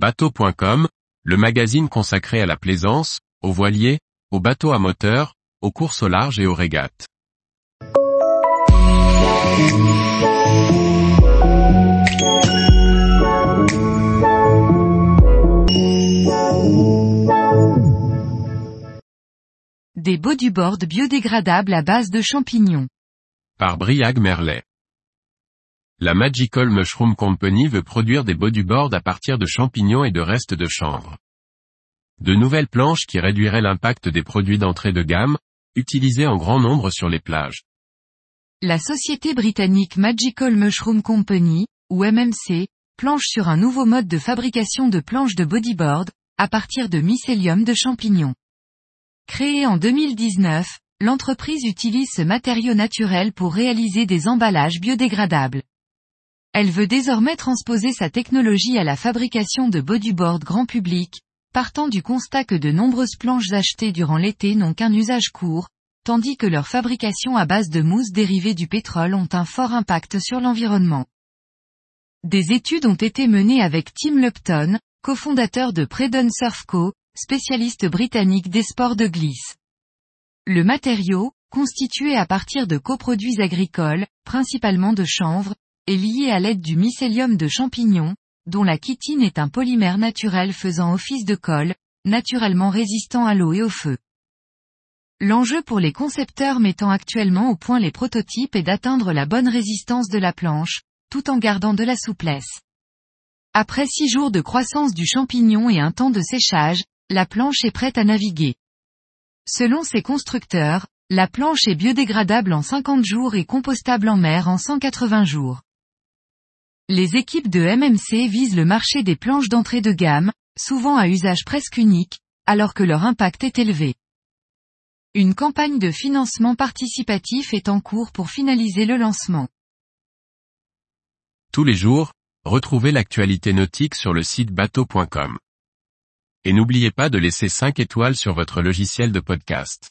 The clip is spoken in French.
Bateau.com, le magazine consacré à la plaisance, aux voiliers, aux bateaux à moteur, aux courses au large et aux régates. Des bodyboards biodégradables à base de champignons. Par Briag Merlet. La Magical Mushroom Company veut produire des bodyboards à partir de champignons et de restes de chanvre. De nouvelles planches qui réduiraient l'impact des produits d'entrée de gamme, utilisés en grand nombre sur les plages. La société britannique Magical Mushroom Company, ou MMC, planche sur un nouveau mode de fabrication de planches de bodyboard, à partir de mycélium de champignons. Créée en 2019, l'entreprise utilise ce matériau naturel pour réaliser des emballages biodégradables. Elle veut désormais transposer sa technologie à la fabrication de bodyboard grand public, partant du constat que de nombreuses planches achetées durant l'été n'ont qu'un usage court, tandis que leur fabrication à base de mousse dérivée du pétrole ont un fort impact sur l'environnement. Des études ont été menées avec Tim Lupton, cofondateur de Predon Surf Co., spécialiste britannique des sports de glisse. Le matériau, constitué à partir de coproduits agricoles, principalement de chanvre, est lié à l'aide du mycélium de champignons, dont la chitine est un polymère naturel faisant office de colle, naturellement résistant à l'eau et au feu. L'enjeu pour les concepteurs mettant actuellement au point les prototypes est d'atteindre la bonne résistance de la planche, tout en gardant de la souplesse. Après six jours de croissance du champignon et un temps de séchage, la planche est prête à naviguer. Selon ses constructeurs, la planche est biodégradable en 50 jours et compostable en mer en 180 jours. Les équipes de MMC visent le marché des planches d'entrée de gamme, souvent à usage presque unique, alors que leur impact est élevé. Une campagne de financement participatif est en cours pour finaliser le lancement. Tous les jours, retrouvez l'actualité nautique sur le site bateau.com. Et n'oubliez pas de laisser 5 étoiles sur votre logiciel de podcast.